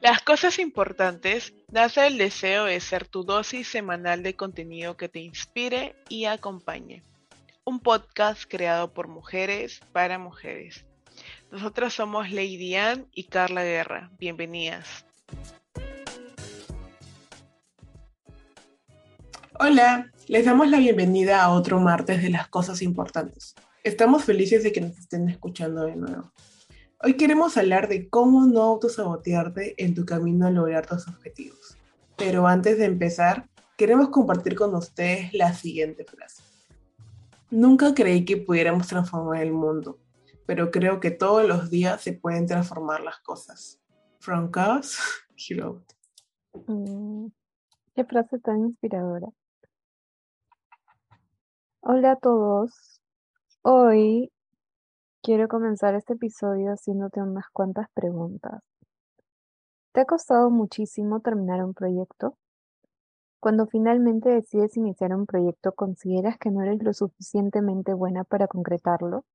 Las cosas importantes nace el deseo de ser tu dosis semanal de contenido que te inspire y acompañe. Un podcast creado por mujeres para mujeres. Nosotras somos Lady Ann y Carla Guerra. Bienvenidas. Hola, les damos la bienvenida a otro martes de las cosas importantes. Estamos felices de que nos estén escuchando de nuevo. Hoy queremos hablar de cómo no autosabotearte en tu camino a lograr tus objetivos. Pero antes de empezar, queremos compartir con ustedes la siguiente frase. Nunca creí que pudiéramos transformar el mundo, pero creo que todos los días se pueden transformar las cosas. From Chaos, Hero. Mm, qué frase tan inspiradora. Hola a todos. Hoy quiero comenzar este episodio haciéndote unas cuantas preguntas. ¿Te ha costado muchísimo terminar un proyecto? Cuando finalmente decides iniciar un proyecto, ¿consideras que no eres lo suficientemente buena para concretarlo?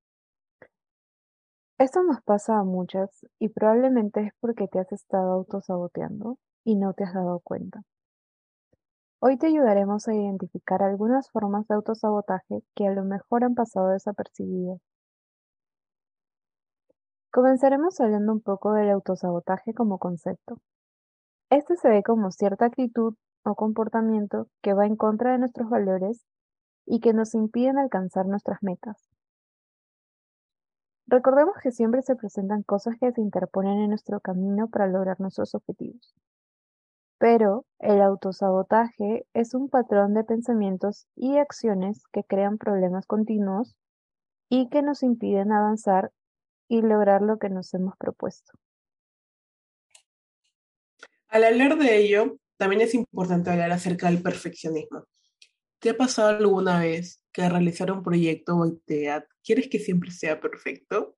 Esto nos pasa a muchas y probablemente es porque te has estado autosaboteando y no te has dado cuenta. Hoy te ayudaremos a identificar algunas formas de autosabotaje que a lo mejor han pasado desapercibidas. Comenzaremos hablando un poco del autosabotaje como concepto. Este se ve como cierta actitud o comportamiento que va en contra de nuestros valores y que nos impiden alcanzar nuestras metas. Recordemos que siempre se presentan cosas que se interponen en nuestro camino para lograr nuestros objetivos. Pero el autosabotaje es un patrón de pensamientos y acciones que crean problemas continuos y que nos impiden avanzar y lograr lo que nos hemos propuesto. Al hablar de ello, también es importante hablar acerca del perfeccionismo. ¿Te ha pasado alguna vez que al realizar un proyecto o actividad quieres que siempre sea perfecto?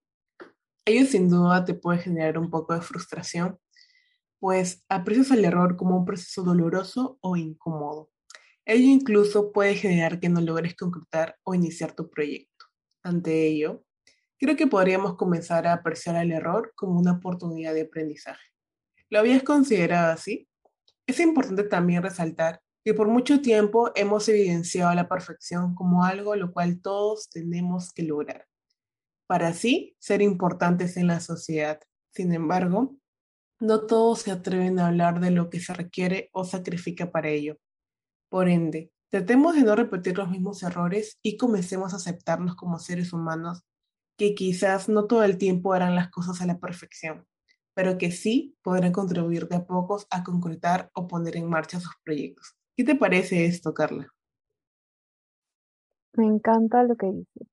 Ello sin duda te puede generar un poco de frustración pues aprecias el error como un proceso doloroso o incómodo. Ello incluso puede generar que no logres concretar o iniciar tu proyecto. Ante ello, creo que podríamos comenzar a apreciar el error como una oportunidad de aprendizaje. ¿Lo habías considerado así? Es importante también resaltar que por mucho tiempo hemos evidenciado la perfección como algo lo cual todos tenemos que lograr, para así ser importantes en la sociedad. Sin embargo, no todos se atreven a hablar de lo que se requiere o sacrifica para ello. Por ende, tratemos de no repetir los mismos errores y comencemos a aceptarnos como seres humanos que quizás no todo el tiempo harán las cosas a la perfección, pero que sí podrán contribuir de a pocos a concretar o poner en marcha sus proyectos. ¿Qué te parece esto, Carla? Me encanta lo que dices.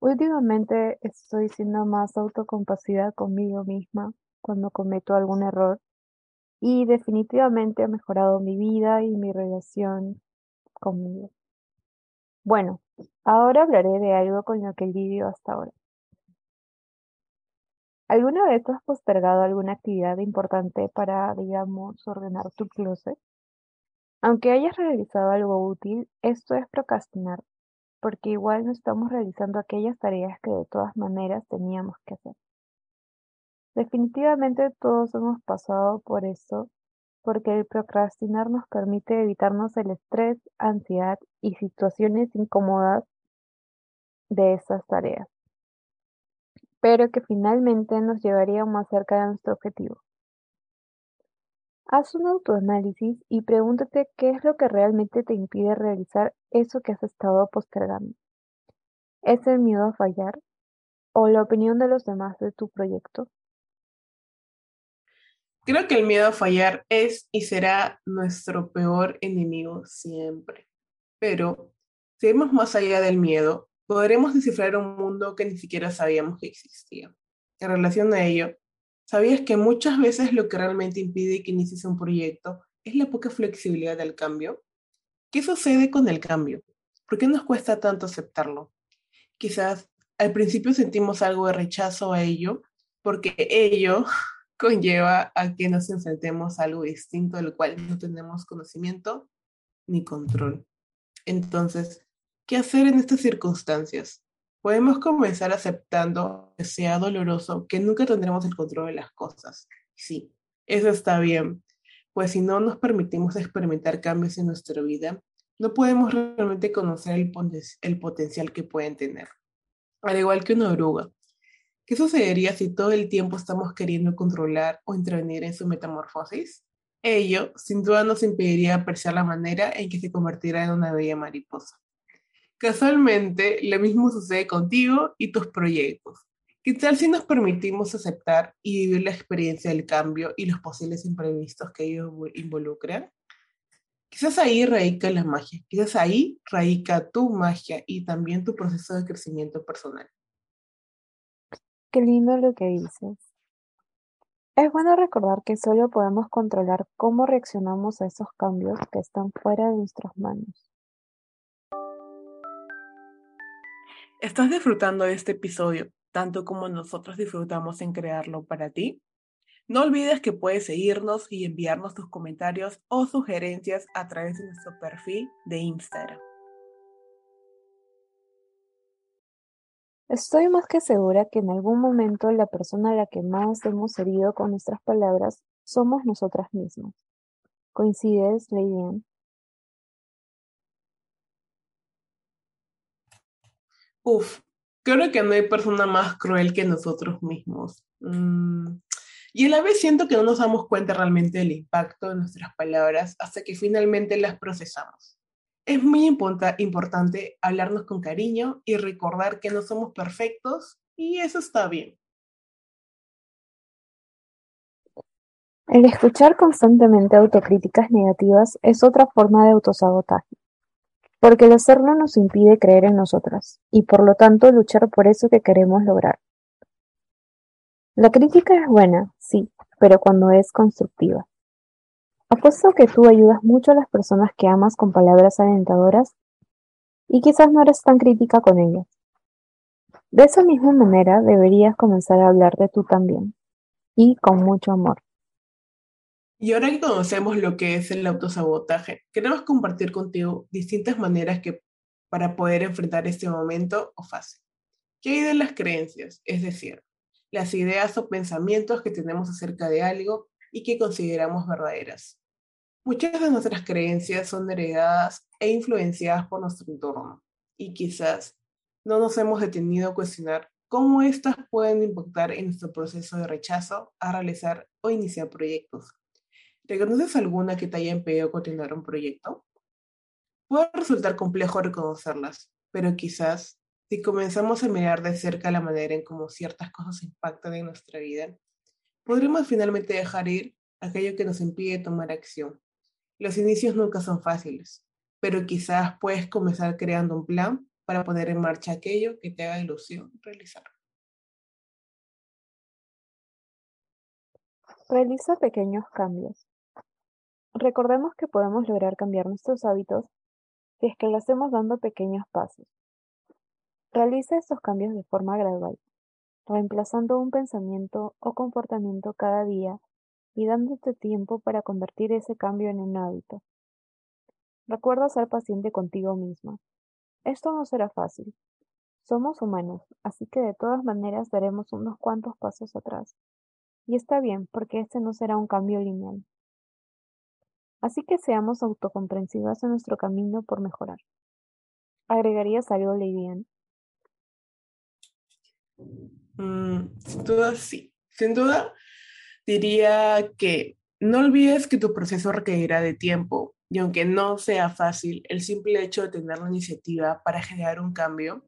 Últimamente estoy siendo más autocompasiva conmigo misma cuando cometo algún error y definitivamente ha mejorado mi vida y mi relación conmigo. Bueno, ahora hablaré de algo con lo que he hasta ahora. ¿Alguna vez has postergado alguna actividad importante para, digamos, ordenar tu closet? Aunque hayas realizado algo útil, esto es procrastinar, porque igual no estamos realizando aquellas tareas que de todas maneras teníamos que hacer. Definitivamente todos hemos pasado por eso, porque el procrastinar nos permite evitarnos el estrés, ansiedad y situaciones incómodas de esas tareas, pero que finalmente nos llevarían más cerca de nuestro objetivo. Haz un autoanálisis y pregúntate qué es lo que realmente te impide realizar eso que has estado postergando. ¿Es el miedo a fallar? ¿O la opinión de los demás de tu proyecto? Creo que el miedo a fallar es y será nuestro peor enemigo siempre. Pero si vemos más allá del miedo, podremos descifrar un mundo que ni siquiera sabíamos que existía. En relación a ello, ¿sabías que muchas veces lo que realmente impide que inicies un proyecto es la poca flexibilidad del cambio? ¿Qué sucede con el cambio? ¿Por qué nos cuesta tanto aceptarlo? Quizás al principio sentimos algo de rechazo a ello, porque ello conlleva a que nos enfrentemos a algo distinto del cual no tenemos conocimiento ni control. Entonces, ¿qué hacer en estas circunstancias? Podemos comenzar aceptando que sea doloroso, que nunca tendremos el control de las cosas. Sí, Eso está bien, pues si no nos permitimos experimentar cambios en nuestra vida, no podemos realmente conocer el, potencial que pueden tener. Al igual que una oruga. ¿Qué sucedería si todo el tiempo estamos queriendo controlar o intervenir en su metamorfosis? Ello, sin duda, nos impediría apreciar la manera en que se convertirá en una bella mariposa. Casualmente, lo mismo sucede contigo y tus proyectos. ¿Qué tal si nos permitimos aceptar y vivir la experiencia del cambio y los posibles imprevistos que ellos involucran? Quizás ahí radica la magia, quizás ahí radica tu magia y también tu proceso de crecimiento personal. Qué lindo lo que dices. Es bueno recordar que solo podemos controlar cómo reaccionamos a esos cambios que están fuera de nuestras manos. ¿Estás disfrutando de este episodio tanto como nosotros disfrutamos en crearlo para ti? No olvides que puedes seguirnos y enviarnos tus comentarios o sugerencias a través de nuestro perfil de Instagram. Estoy más que segura que en algún momento la persona a la que más hemos herido con nuestras palabras somos nosotras mismas. ¿Coincides, Lady Uf, creo que no hay persona más cruel que nosotros mismos. Mm, y a la vez siento que no nos damos cuenta realmente del impacto de nuestras palabras hasta que finalmente las procesamos. Es muy importante hablarnos con cariño y recordar que no somos perfectos y eso está bien. El escuchar constantemente autocríticas negativas es otra forma de autosabotaje, porque el hacerlo nos impide creer en nosotras y por lo tanto luchar por eso que queremos lograr. La crítica es buena, sí, pero cuando es constructiva. Apuesto que tú ayudas mucho a las personas que amas con palabras alentadoras y quizás no eres tan crítica con ellas. De esa misma manera deberías comenzar a hablar de tú también y con mucho amor. Y ahora que conocemos lo que es el autosabotaje, queremos compartir contigo distintas maneras que para poder enfrentar este momento o fase. ¿Qué hay de las creencias? Es decir, las ideas o pensamientos que tenemos acerca de algo y que consideramos verdaderas. Muchas de nuestras creencias son heredadas e influenciadas por nuestro entorno y quizás no nos hemos detenido a cuestionar cómo éstas pueden impactar en nuestro proceso de rechazo a realizar o iniciar proyectos. ¿Reconoces alguna que te haya impedido continuar un proyecto? Puede resultar complejo reconocerlas, pero quizás si comenzamos a mirar de cerca la manera en cómo ciertas cosas impactan en nuestra vida, podremos finalmente dejar ir aquello que nos impide tomar acción. Los inicios nunca son fáciles, pero quizás puedes comenzar creando un plan para poner en marcha aquello que te haga ilusión realizar. Realiza pequeños cambios. Recordemos que podemos lograr cambiar nuestros hábitos si es que lo hacemos dando pequeños pasos. Realiza estos cambios de forma gradual reemplazando un pensamiento o comportamiento cada día y dándote tiempo para convertir ese cambio en un hábito. Recuerda ser paciente contigo misma. Esto no será fácil. Somos humanos, así que de todas maneras daremos unos cuantos pasos atrás. Y está bien, porque este no será un cambio lineal. Así que seamos autocomprensivas en nuestro camino por mejorar. ¿Agregarías algo, Lady Mm, sin duda, sí. Sin duda, diría que no olvides que tu proceso requerirá de tiempo y aunque no sea fácil, el simple hecho de tener la iniciativa para generar un cambio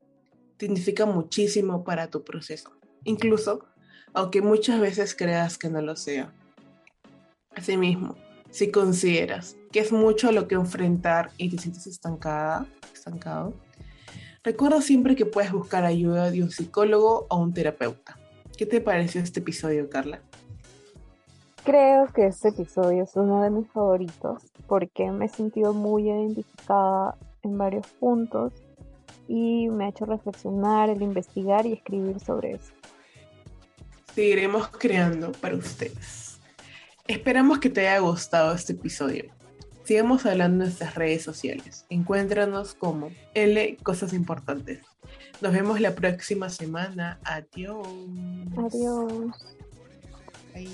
significa muchísimo para tu proceso, incluso aunque muchas veces creas que no lo sea. Asimismo, si consideras que es mucho lo que enfrentar y te sientes estancada, estancado, Recuerda siempre que puedes buscar ayuda de un psicólogo o un terapeuta. ¿Qué te pareció este episodio, Carla? Creo que este episodio es uno de mis favoritos porque me he sentido muy identificada en varios puntos y me ha hecho reflexionar, el investigar y escribir sobre eso. Seguiremos creando para ustedes. Esperamos que te haya gustado este episodio. Sigamos hablando en nuestras redes sociales. Encuéntranos como L Cosas Importantes. Nos vemos la próxima semana. Adiós. Adiós. Bye.